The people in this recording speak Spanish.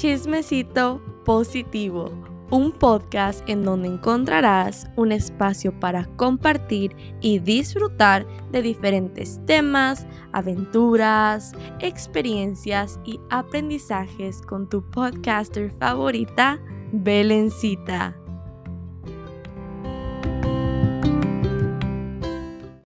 Chismecito Positivo, un podcast en donde encontrarás un espacio para compartir y disfrutar de diferentes temas, aventuras, experiencias y aprendizajes con tu podcaster favorita, Belencita.